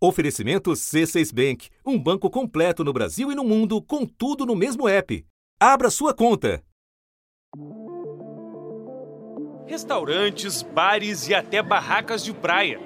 Oferecimento C6 Bank, um banco completo no Brasil e no mundo, com tudo no mesmo app. Abra sua conta. Restaurantes, bares e até barracas de praia.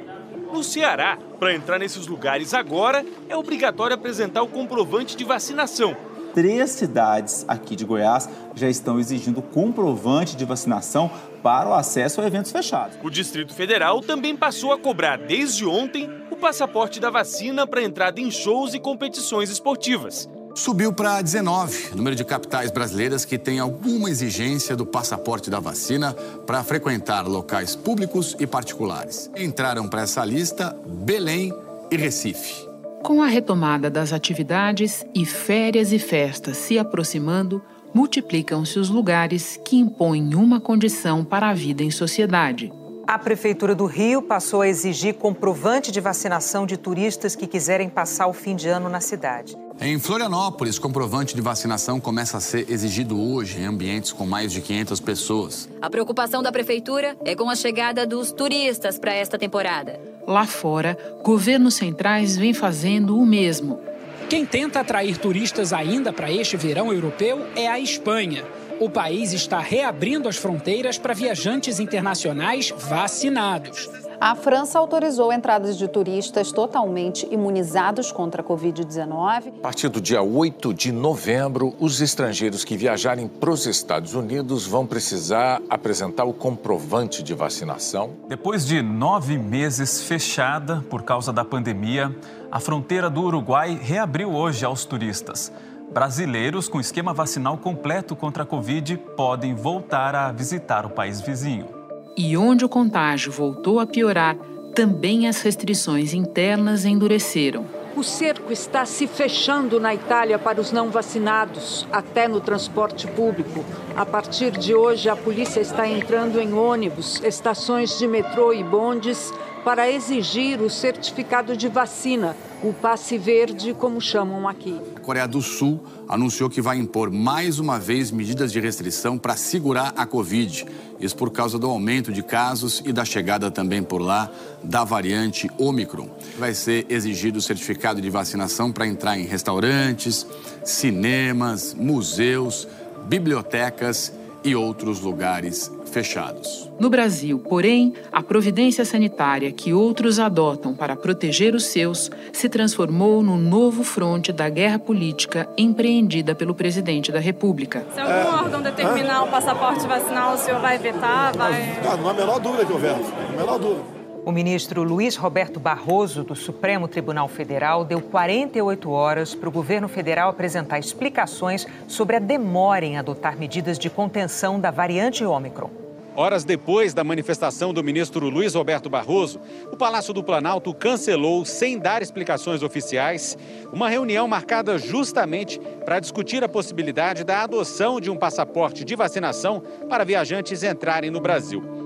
No Ceará, para entrar nesses lugares agora, é obrigatório apresentar o comprovante de vacinação. Três cidades aqui de Goiás já estão exigindo comprovante de vacinação para o acesso a eventos fechados. O Distrito Federal também passou a cobrar desde ontem passaporte da vacina para entrada em shows e competições esportivas. Subiu para 19 o número de capitais brasileiras que têm alguma exigência do passaporte da vacina para frequentar locais públicos e particulares. Entraram para essa lista Belém e Recife. Com a retomada das atividades e férias e festas se aproximando, multiplicam-se os lugares que impõem uma condição para a vida em sociedade a Prefeitura do Rio passou a exigir comprovante de vacinação de turistas que quiserem passar o fim de ano na cidade. Em Florianópolis, comprovante de vacinação começa a ser exigido hoje em ambientes com mais de 500 pessoas. A preocupação da Prefeitura é com a chegada dos turistas para esta temporada. Lá fora, governos centrais vêm fazendo o mesmo. Quem tenta atrair turistas ainda para este verão europeu é a Espanha o país está reabrindo as fronteiras para viajantes internacionais vacinados. A França autorizou entradas de turistas totalmente imunizados contra a Covid-19. A partir do dia 8 de novembro, os estrangeiros que viajarem para os Estados Unidos vão precisar apresentar o comprovante de vacinação. Depois de nove meses fechada por causa da pandemia, a fronteira do Uruguai reabriu hoje aos turistas. Brasileiros com esquema vacinal completo contra a Covid podem voltar a visitar o país vizinho. E onde o contágio voltou a piorar, também as restrições internas endureceram. O cerco está se fechando na Itália para os não vacinados, até no transporte público. A partir de hoje, a polícia está entrando em ônibus, estações de metrô e bondes para exigir o certificado de vacina, o passe verde, como chamam aqui. A Coreia do Sul anunciou que vai impor mais uma vez medidas de restrição para segurar a Covid. Isso por causa do aumento de casos e da chegada também por lá da variante Omicron. Vai ser exigido o certificado de vacinação para entrar em restaurantes, cinemas, museus, bibliotecas e outros lugares fechados. No Brasil, porém, a providência sanitária que outros adotam para proteger os seus se transformou no novo fronte da guerra política empreendida pelo presidente da República. Se algum é, órgão determinar é? o passaporte vacinal, o senhor vai vetar? Vai... Não, não há a menor dúvida que eu veto. Não há a menor dúvida. O ministro Luiz Roberto Barroso, do Supremo Tribunal Federal, deu 48 horas para o governo federal apresentar explicações sobre a demora em adotar medidas de contenção da variante Ômicron. Horas depois da manifestação do ministro Luiz Roberto Barroso, o Palácio do Planalto cancelou, sem dar explicações oficiais, uma reunião marcada justamente para discutir a possibilidade da adoção de um passaporte de vacinação para viajantes entrarem no Brasil.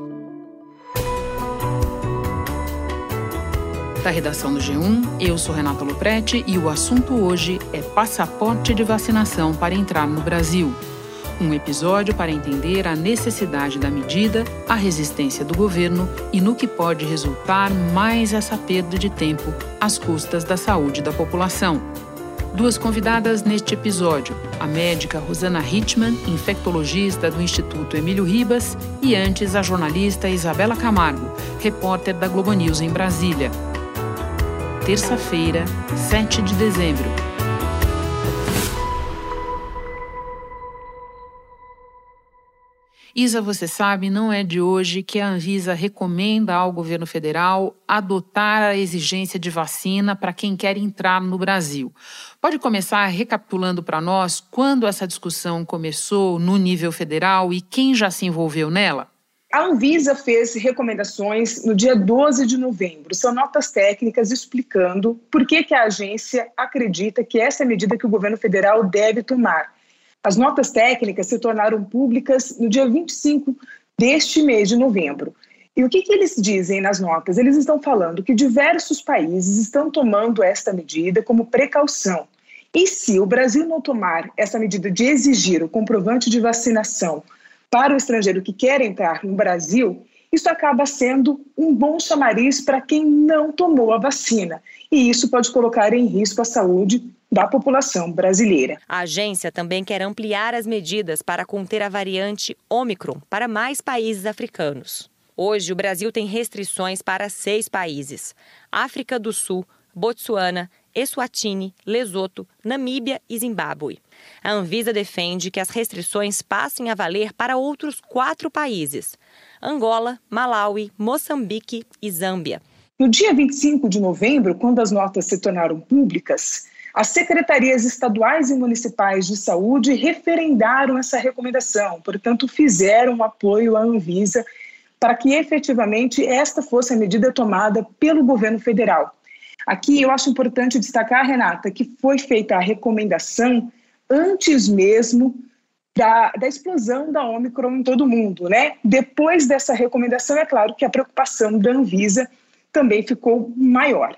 Da redação do G1. Eu sou Renata Loprete e o assunto hoje é passaporte de vacinação para entrar no Brasil. Um episódio para entender a necessidade da medida, a resistência do governo e no que pode resultar mais essa perda de tempo às custas da saúde da população. Duas convidadas neste episódio: a médica Rosana Hitman, infectologista do Instituto Emílio Ribas, e antes a jornalista Isabela Camargo, repórter da Globo News em Brasília terça-feira, 7 de dezembro. Isa, você sabe, não é de hoje que a Anvisa recomenda ao governo federal adotar a exigência de vacina para quem quer entrar no Brasil. Pode começar recapitulando para nós quando essa discussão começou no nível federal e quem já se envolveu nela? A Anvisa fez recomendações no dia 12 de novembro. São notas técnicas explicando por que, que a agência acredita que essa é a medida que o governo federal deve tomar. As notas técnicas se tornaram públicas no dia 25 deste mês de novembro. E o que, que eles dizem nas notas? Eles estão falando que diversos países estão tomando esta medida como precaução. E se o Brasil não tomar essa medida de exigir o comprovante de vacinação para o estrangeiro que quer entrar no Brasil, isso acaba sendo um bom chamariz para quem não tomou a vacina. E isso pode colocar em risco a saúde da população brasileira. A agência também quer ampliar as medidas para conter a variante Omicron para mais países africanos. Hoje, o Brasil tem restrições para seis países: África do Sul, Botsuana, Eswatini, Lesoto, Namíbia e Zimbábue. A Anvisa defende que as restrições passem a valer para outros quatro países: Angola, Malawi, Moçambique e Zâmbia. No dia 25 de novembro, quando as notas se tornaram públicas, as secretarias estaduais e municipais de saúde referendaram essa recomendação, portanto, fizeram apoio à Anvisa para que efetivamente esta fosse a medida tomada pelo governo federal. Aqui eu acho importante destacar, Renata, que foi feita a recomendação antes mesmo da, da, explosão da Omicron em todo o mundo, né? Depois dessa recomendação, é claro que a preocupação da Anvisa também ficou maior.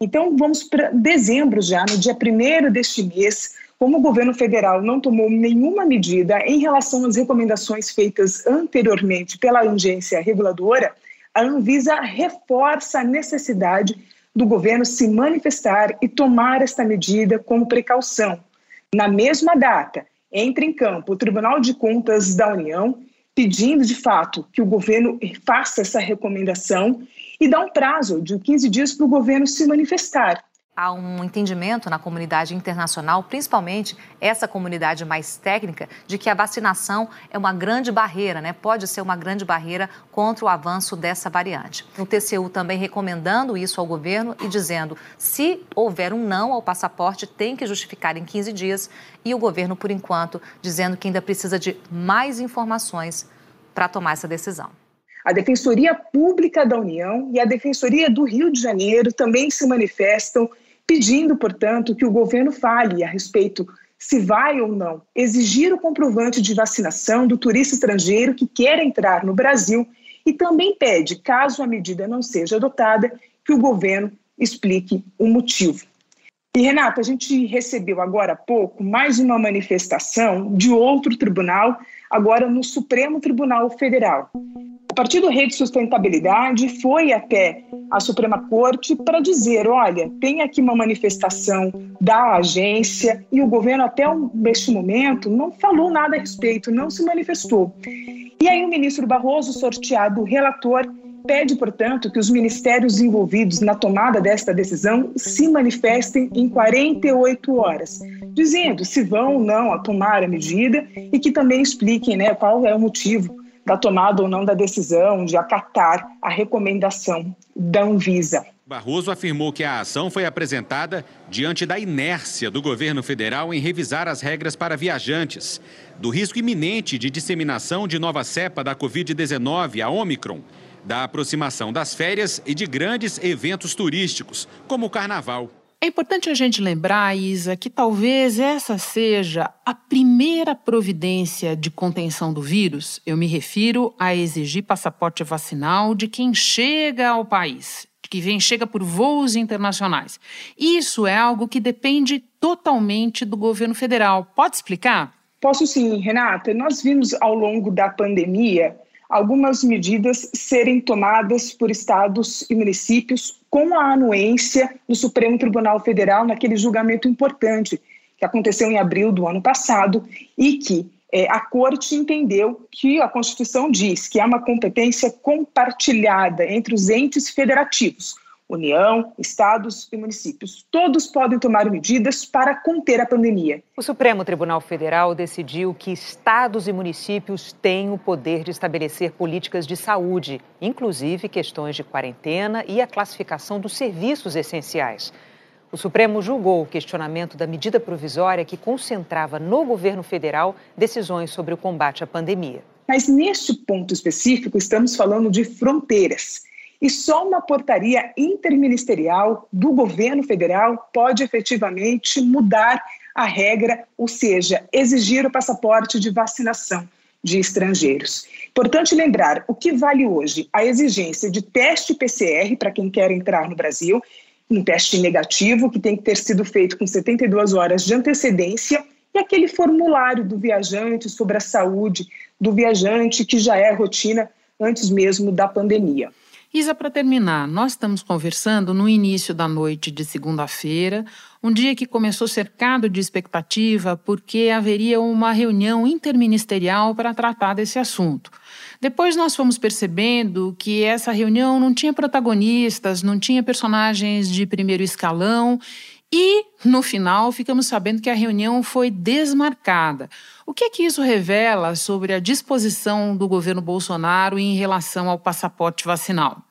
Então, vamos para dezembro já, no dia 1 deste mês, como o governo federal não tomou nenhuma medida em relação às recomendações feitas anteriormente pela agência reguladora, a Anvisa reforça a necessidade do governo se manifestar e tomar esta medida como precaução. Na mesma data, entra em campo o Tribunal de Contas da União, pedindo de fato que o governo faça essa recomendação e dá um prazo de 15 dias para o governo se manifestar há um entendimento na comunidade internacional, principalmente essa comunidade mais técnica, de que a vacinação é uma grande barreira, né? pode ser uma grande barreira contra o avanço dessa variante. O TCU também recomendando isso ao governo e dizendo se houver um não ao passaporte, tem que justificar em 15 dias, e o governo, por enquanto, dizendo que ainda precisa de mais informações para tomar essa decisão. A Defensoria Pública da União e a Defensoria do Rio de Janeiro também se manifestam pedindo, portanto, que o governo fale a respeito se vai ou não exigir o comprovante de vacinação do turista estrangeiro que quer entrar no Brasil e também pede, caso a medida não seja adotada, que o governo explique o motivo. E, Renata, a gente recebeu agora há pouco mais uma manifestação de outro tribunal, agora no Supremo Tribunal Federal. O Partido Rede Sustentabilidade foi até a Suprema Corte para dizer: olha, tem aqui uma manifestação da agência e o governo, até este momento, não falou nada a respeito, não se manifestou. E aí, o ministro Barroso, sorteado relator, pede, portanto, que os ministérios envolvidos na tomada desta decisão se manifestem em 48 horas, dizendo se vão ou não a tomar a medida e que também expliquem né, qual é o motivo da tomada ou não da decisão de acatar a recomendação da Anvisa. Barroso afirmou que a ação foi apresentada diante da inércia do governo federal em revisar as regras para viajantes, do risco iminente de disseminação de nova cepa da Covid-19, a Omicron, da aproximação das férias e de grandes eventos turísticos, como o Carnaval. É importante a gente lembrar, Isa, que talvez essa seja a primeira providência de contenção do vírus. Eu me refiro a exigir passaporte vacinal de quem chega ao país, de quem vem, chega por voos internacionais. Isso é algo que depende totalmente do governo federal. Pode explicar? Posso sim, Renata. Nós vimos ao longo da pandemia algumas medidas serem tomadas por estados e municípios com a anuência do Supremo Tribunal Federal naquele julgamento importante que aconteceu em abril do ano passado e que é, a Corte entendeu que a Constituição diz que é uma competência compartilhada entre os entes federativos União, estados e municípios. Todos podem tomar medidas para conter a pandemia. O Supremo Tribunal Federal decidiu que estados e municípios têm o poder de estabelecer políticas de saúde, inclusive questões de quarentena e a classificação dos serviços essenciais. O Supremo julgou o questionamento da medida provisória que concentrava no governo federal decisões sobre o combate à pandemia. Mas neste ponto específico, estamos falando de fronteiras. E só uma portaria interministerial do governo federal pode efetivamente mudar a regra, ou seja, exigir o passaporte de vacinação de estrangeiros. Importante lembrar o que vale hoje a exigência de teste PCR para quem quer entrar no Brasil, um teste negativo que tem que ter sido feito com 72 horas de antecedência e aquele formulário do viajante sobre a saúde do viajante que já é rotina antes mesmo da pandemia. Isa, para terminar, nós estamos conversando no início da noite de segunda-feira, um dia que começou cercado de expectativa porque haveria uma reunião interministerial para tratar desse assunto. Depois nós fomos percebendo que essa reunião não tinha protagonistas, não tinha personagens de primeiro escalão e, no final, ficamos sabendo que a reunião foi desmarcada. O que é que isso revela sobre a disposição do governo Bolsonaro em relação ao passaporte vacinal?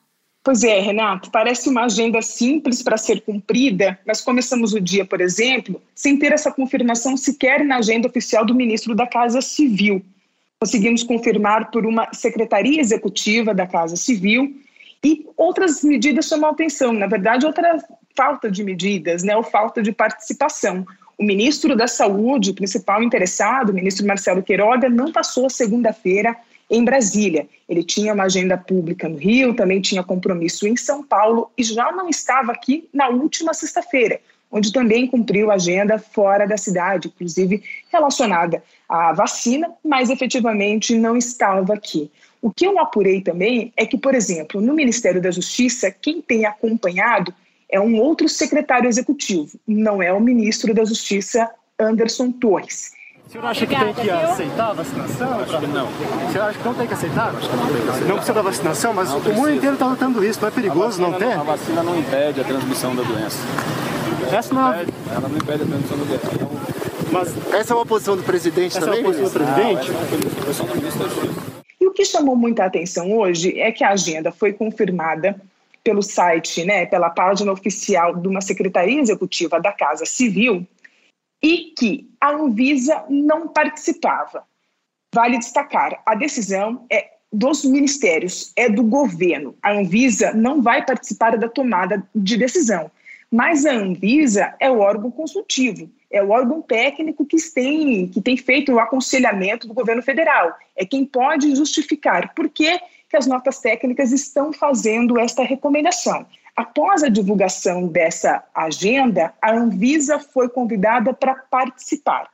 Pois é, Renato, parece uma agenda simples para ser cumprida, mas começamos o dia, por exemplo, sem ter essa confirmação sequer na agenda oficial do ministro da Casa Civil. Conseguimos confirmar por uma secretaria executiva da Casa Civil e outras medidas chamam atenção. Na verdade, outra falta de medidas, né, ou falta de participação. O ministro da Saúde, o principal interessado, o ministro Marcelo Queiroga, não passou segunda-feira em Brasília. Ele tinha uma agenda pública no Rio, também tinha compromisso em São Paulo e já não estava aqui na última sexta-feira, onde também cumpriu agenda fora da cidade, inclusive relacionada à vacina, mas efetivamente não estava aqui. O que eu apurei também é que, por exemplo, no Ministério da Justiça, quem tem acompanhado é um outro secretário executivo, não é o ministro da Justiça, Anderson Torres. O senhor acha Obrigada, que tem que viu? aceitar a vacinação? Acho que não. O senhor acha que não tem que aceitar? Acho que não tem que aceitar. Não precisa da vacinação, mas não o mundo inteiro está lutando isso. Não é perigoso não ter? A vacina não impede a transmissão da doença. Essa não... Impede, ela não impede a transmissão da doença. Então, mas essa é uma posição do presidente essa também? Essa é uma posição do presidente? Não, essa é a posição do ministro da Justiça. E o que chamou muita atenção hoje é que a agenda foi confirmada pelo site, né, pela página oficial de uma secretaria executiva da Casa Civil, e que a Anvisa não participava. Vale destacar, a decisão é dos ministérios, é do governo. A Anvisa não vai participar da tomada de decisão, mas a Anvisa é o órgão consultivo, é o órgão técnico que tem, que tem feito o aconselhamento do governo federal, é quem pode justificar por que, que as notas técnicas estão fazendo esta recomendação. Após a divulgação dessa agenda, a Anvisa foi convidada para participar.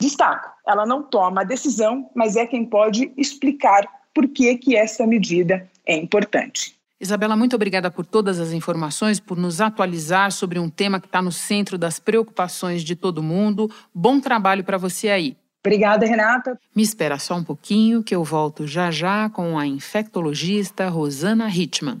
Destaco, ela não toma a decisão, mas é quem pode explicar por que, que essa medida é importante. Isabela, muito obrigada por todas as informações, por nos atualizar sobre um tema que está no centro das preocupações de todo mundo. Bom trabalho para você aí. Obrigada, Renata. Me espera só um pouquinho que eu volto já já com a infectologista Rosana Hitman.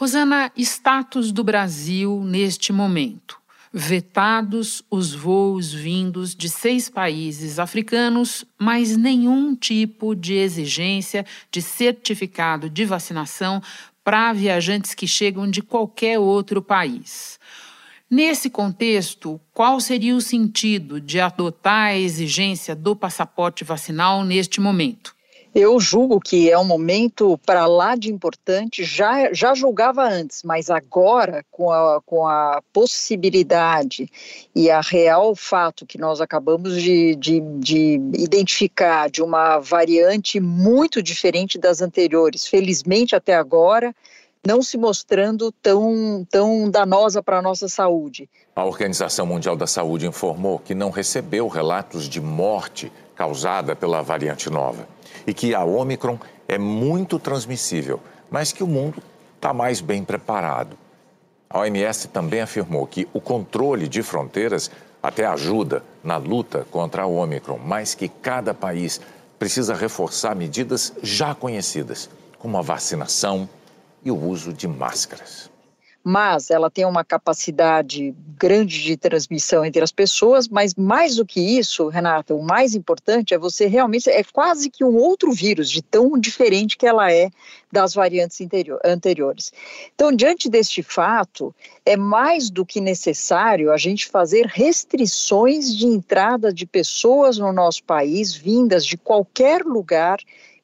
Rosana, status do Brasil neste momento. Vetados os voos vindos de seis países africanos, mas nenhum tipo de exigência de certificado de vacinação para viajantes que chegam de qualquer outro país. Nesse contexto, qual seria o sentido de adotar a exigência do passaporte vacinal neste momento? Eu julgo que é um momento para lá de importante, já, já julgava antes, mas agora, com a, com a possibilidade e a real fato que nós acabamos de, de, de identificar de uma variante muito diferente das anteriores, felizmente até agora, não se mostrando tão, tão danosa para a nossa saúde. A Organização Mundial da Saúde informou que não recebeu relatos de morte causada pela variante nova e que a Omicron é muito transmissível, mas que o mundo está mais bem preparado. A OMS também afirmou que o controle de fronteiras até ajuda na luta contra a Omicron, mas que cada país precisa reforçar medidas já conhecidas, como a vacinação e o uso de máscaras mas ela tem uma capacidade grande de transmissão entre as pessoas, mas mais do que isso, Renata, o mais importante é você realmente, é quase que um outro vírus, de tão diferente que ela é das variantes anteriores. Então, diante deste fato, é mais do que necessário a gente fazer restrições de entrada de pessoas no nosso país, vindas de qualquer lugar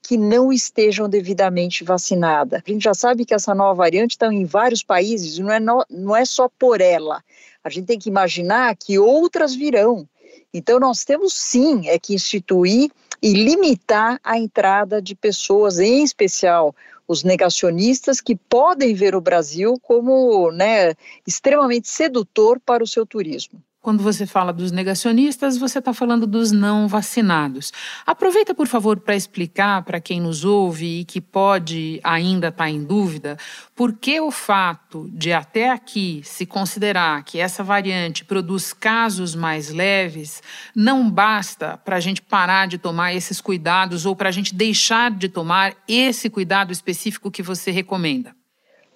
que não estejam devidamente vacinadas. A gente já sabe que essa nova variante está em vários países, não é, no, não é só por ela. A gente tem que imaginar que outras virão. Então, nós temos sim é que instituir e limitar a entrada de pessoas, em especial os negacionistas, que podem ver o Brasil como né, extremamente sedutor para o seu turismo. Quando você fala dos negacionistas, você está falando dos não vacinados. Aproveita, por favor, para explicar para quem nos ouve e que pode ainda estar tá em dúvida, por que o fato de até aqui se considerar que essa variante produz casos mais leves não basta para a gente parar de tomar esses cuidados ou para a gente deixar de tomar esse cuidado específico que você recomenda.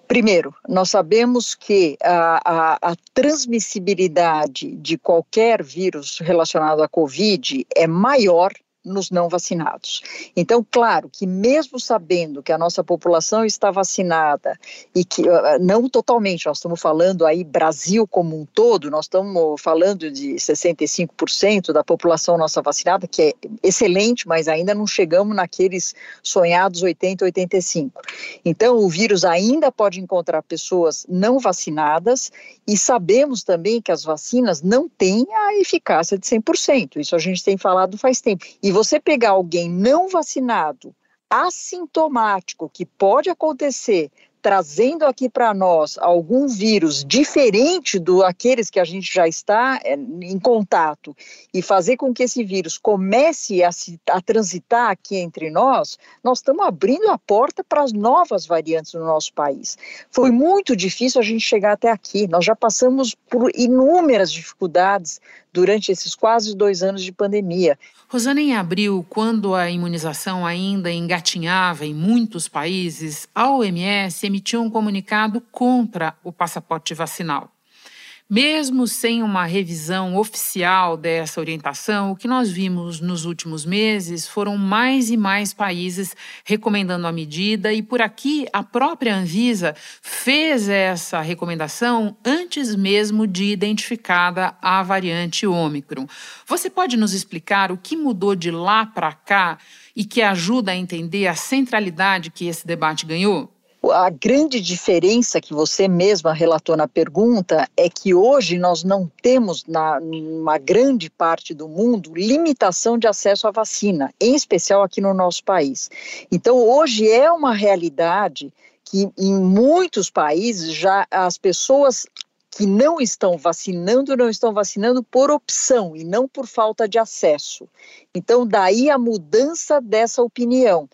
Primeiro, nós sabemos que a, a, a, transmissibilidade de qualquer vírus relacionado à Covid é maior nos não vacinados. Então, claro que mesmo sabendo que a nossa população está vacinada e que uh, não totalmente, nós estamos falando aí Brasil como um todo, nós estamos falando de 65% da população nossa vacinada, que é excelente, mas ainda não chegamos naqueles sonhados 80, 85. Então, o vírus ainda pode encontrar pessoas não vacinadas e sabemos também que as vacinas não têm a eficácia de 100%. Isso a gente tem falado faz tempo. E e você pegar alguém não vacinado, assintomático, que pode acontecer trazendo aqui para nós algum vírus diferente do aqueles que a gente já está é, em contato e fazer com que esse vírus comece a, se, a transitar aqui entre nós, nós estamos abrindo a porta para as novas variantes no nosso país. Foi muito difícil a gente chegar até aqui. Nós já passamos por inúmeras dificuldades durante esses quase dois anos de pandemia. Rosana, em abril, quando a imunização ainda engatinhava em muitos países, a OMS emitiu um comunicado contra o passaporte vacinal. Mesmo sem uma revisão oficial dessa orientação, o que nós vimos nos últimos meses foram mais e mais países recomendando a medida, e por aqui a própria Anvisa fez essa recomendação antes mesmo de identificada a variante Ômicron. Você pode nos explicar o que mudou de lá para cá e que ajuda a entender a centralidade que esse debate ganhou? A grande diferença que você mesma relatou na pergunta é que hoje nós não temos, na uma grande parte do mundo, limitação de acesso à vacina, em especial aqui no nosso país. Então, hoje é uma realidade que em muitos países já as pessoas que não estão vacinando, não estão vacinando por opção e não por falta de acesso. Então, daí a mudança dessa opinião.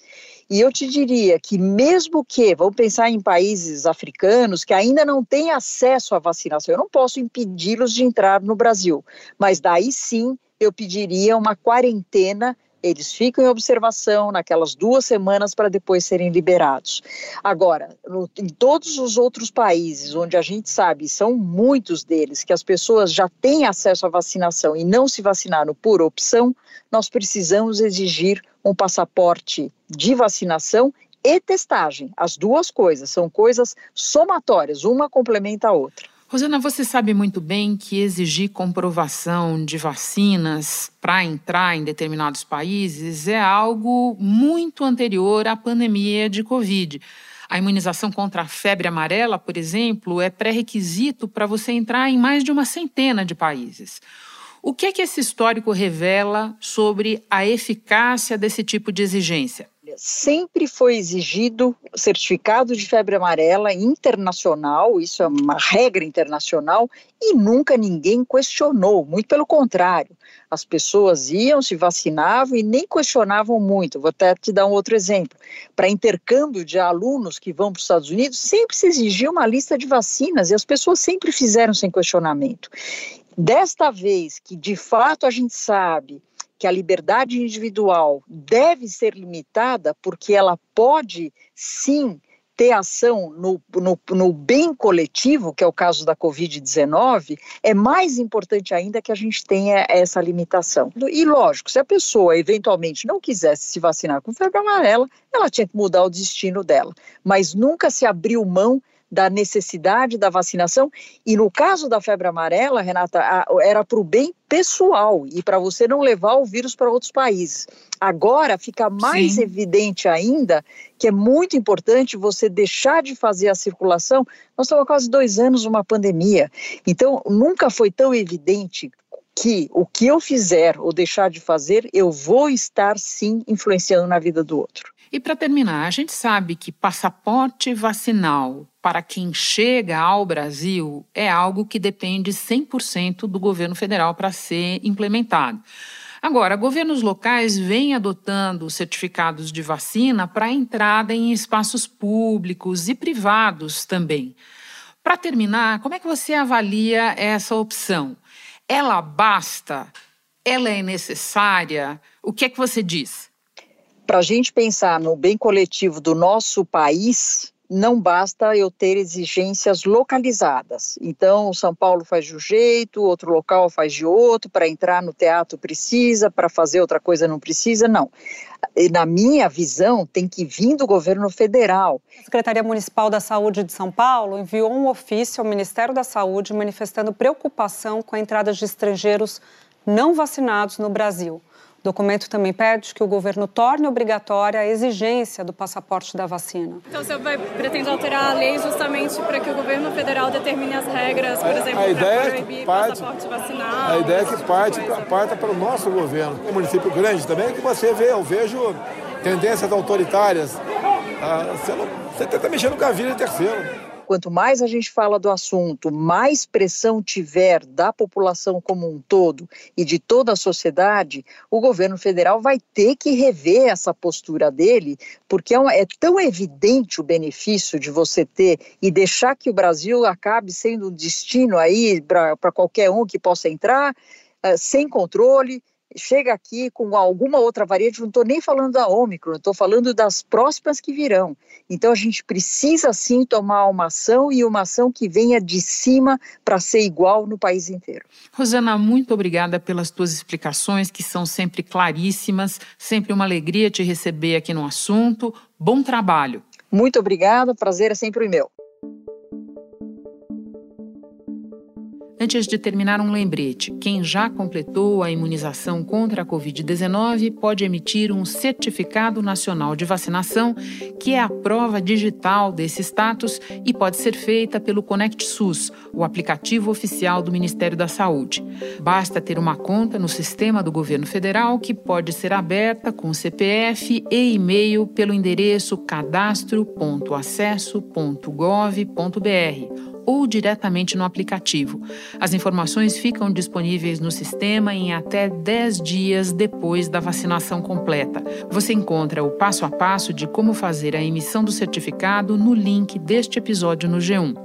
E eu te diria que, mesmo que, vamos pensar em países africanos que ainda não têm acesso à vacinação, eu não posso impedi-los de entrar no Brasil, mas daí sim eu pediria uma quarentena eles ficam em observação naquelas duas semanas para depois serem liberados. Agora, no, em todos os outros países onde a gente sabe, são muitos deles, que as pessoas já têm acesso à vacinação e não se vacinaram por opção, nós precisamos exigir um passaporte de vacinação e testagem. As duas coisas são coisas somatórias, uma complementa a outra. Rosana, você sabe muito bem que exigir comprovação de vacinas para entrar em determinados países é algo muito anterior à pandemia de Covid. A imunização contra a febre amarela, por exemplo, é pré-requisito para você entrar em mais de uma centena de países. O que é que esse histórico revela sobre a eficácia desse tipo de exigência? Sempre foi exigido certificado de febre amarela internacional, isso é uma regra internacional, e nunca ninguém questionou, muito pelo contrário. As pessoas iam, se vacinavam e nem questionavam muito. Vou até te dar um outro exemplo. Para intercâmbio de alunos que vão para os Estados Unidos, sempre se exigia uma lista de vacinas e as pessoas sempre fizeram sem questionamento. Desta vez que de fato a gente sabe que a liberdade individual deve ser limitada porque ela pode sim ter ação no, no, no, bem coletivo, que é o caso da Covid-19, é mais importante ainda que a gente tenha essa limitação. E lógico, se a pessoa eventualmente não quisesse se vacinar com febre amarela, ela tinha que mudar o destino dela. Mas nunca se abriu mão da necessidade da vacinação. E no caso da febre amarela, Renata, era para o bem pessoal e para você não levar o vírus para outros países. Agora fica mais Sim. evidente ainda que é muito importante você deixar de fazer a circulação. Nós estamos há quase dois anos numa pandemia, então nunca foi tão evidente que o que eu fizer ou deixar de fazer, eu vou estar sim influenciando na vida do outro. E para terminar, a gente sabe que passaporte vacinal para quem chega ao Brasil é algo que depende 100% do governo federal para ser implementado. Agora, governos locais vêm adotando certificados de vacina para entrada em espaços públicos e privados também. Para terminar, como é que você avalia essa opção? Ela basta? Ela é necessária? O que é que você diz? Para a gente pensar no bem coletivo do nosso país, não basta eu ter exigências localizadas. Então, São Paulo faz de um jeito, outro local faz de outro, para entrar no teatro precisa, para fazer outra coisa não precisa, não. Na minha visão, tem que vir do governo federal. A Secretaria Municipal da Saúde de São Paulo enviou um ofício ao Ministério da Saúde manifestando preocupação com a entrada de estrangeiros não vacinados no Brasil. O documento também pede que o governo torne obrigatória a exigência do passaporte da vacina. Então você vai pretende alterar a lei justamente para que o governo federal determine as regras, por exemplo, a ideia para proibir é parte, passaporte vacinal. A ideia é que parte, parta para o nosso governo. Um município grande também que você vê, eu vejo tendências autoritárias. Ah, você, tenta mexer no cavilo em terceiro. Quanto mais a gente fala do assunto, mais pressão tiver da população como um todo e de toda a sociedade, o governo federal vai ter que rever essa postura dele, porque é, um, é tão evidente o benefício de você ter e deixar que o Brasil acabe sendo um destino aí para qualquer um que possa entrar, uh, sem controle chega aqui com alguma outra variante, não estou nem falando da Ômicron, estou falando das próximas que virão. Então a gente precisa sim tomar uma ação e uma ação que venha de cima para ser igual no país inteiro. Rosana, muito obrigada pelas tuas explicações, que são sempre claríssimas, sempre uma alegria te receber aqui no assunto. Bom trabalho. Muito obrigada, prazer é sempre o meu. Antes de terminar, um lembrete: quem já completou a imunização contra a Covid-19 pode emitir um Certificado Nacional de Vacinação, que é a prova digital desse status e pode ser feita pelo Conect SUS, o aplicativo oficial do Ministério da Saúde. Basta ter uma conta no sistema do governo federal que pode ser aberta com CPF e e-mail pelo endereço cadastro.acesso.gov.br ou diretamente no aplicativo. As informações ficam disponíveis no sistema em até 10 dias depois da vacinação completa. Você encontra o passo a passo de como fazer a emissão do certificado no link deste episódio no G1.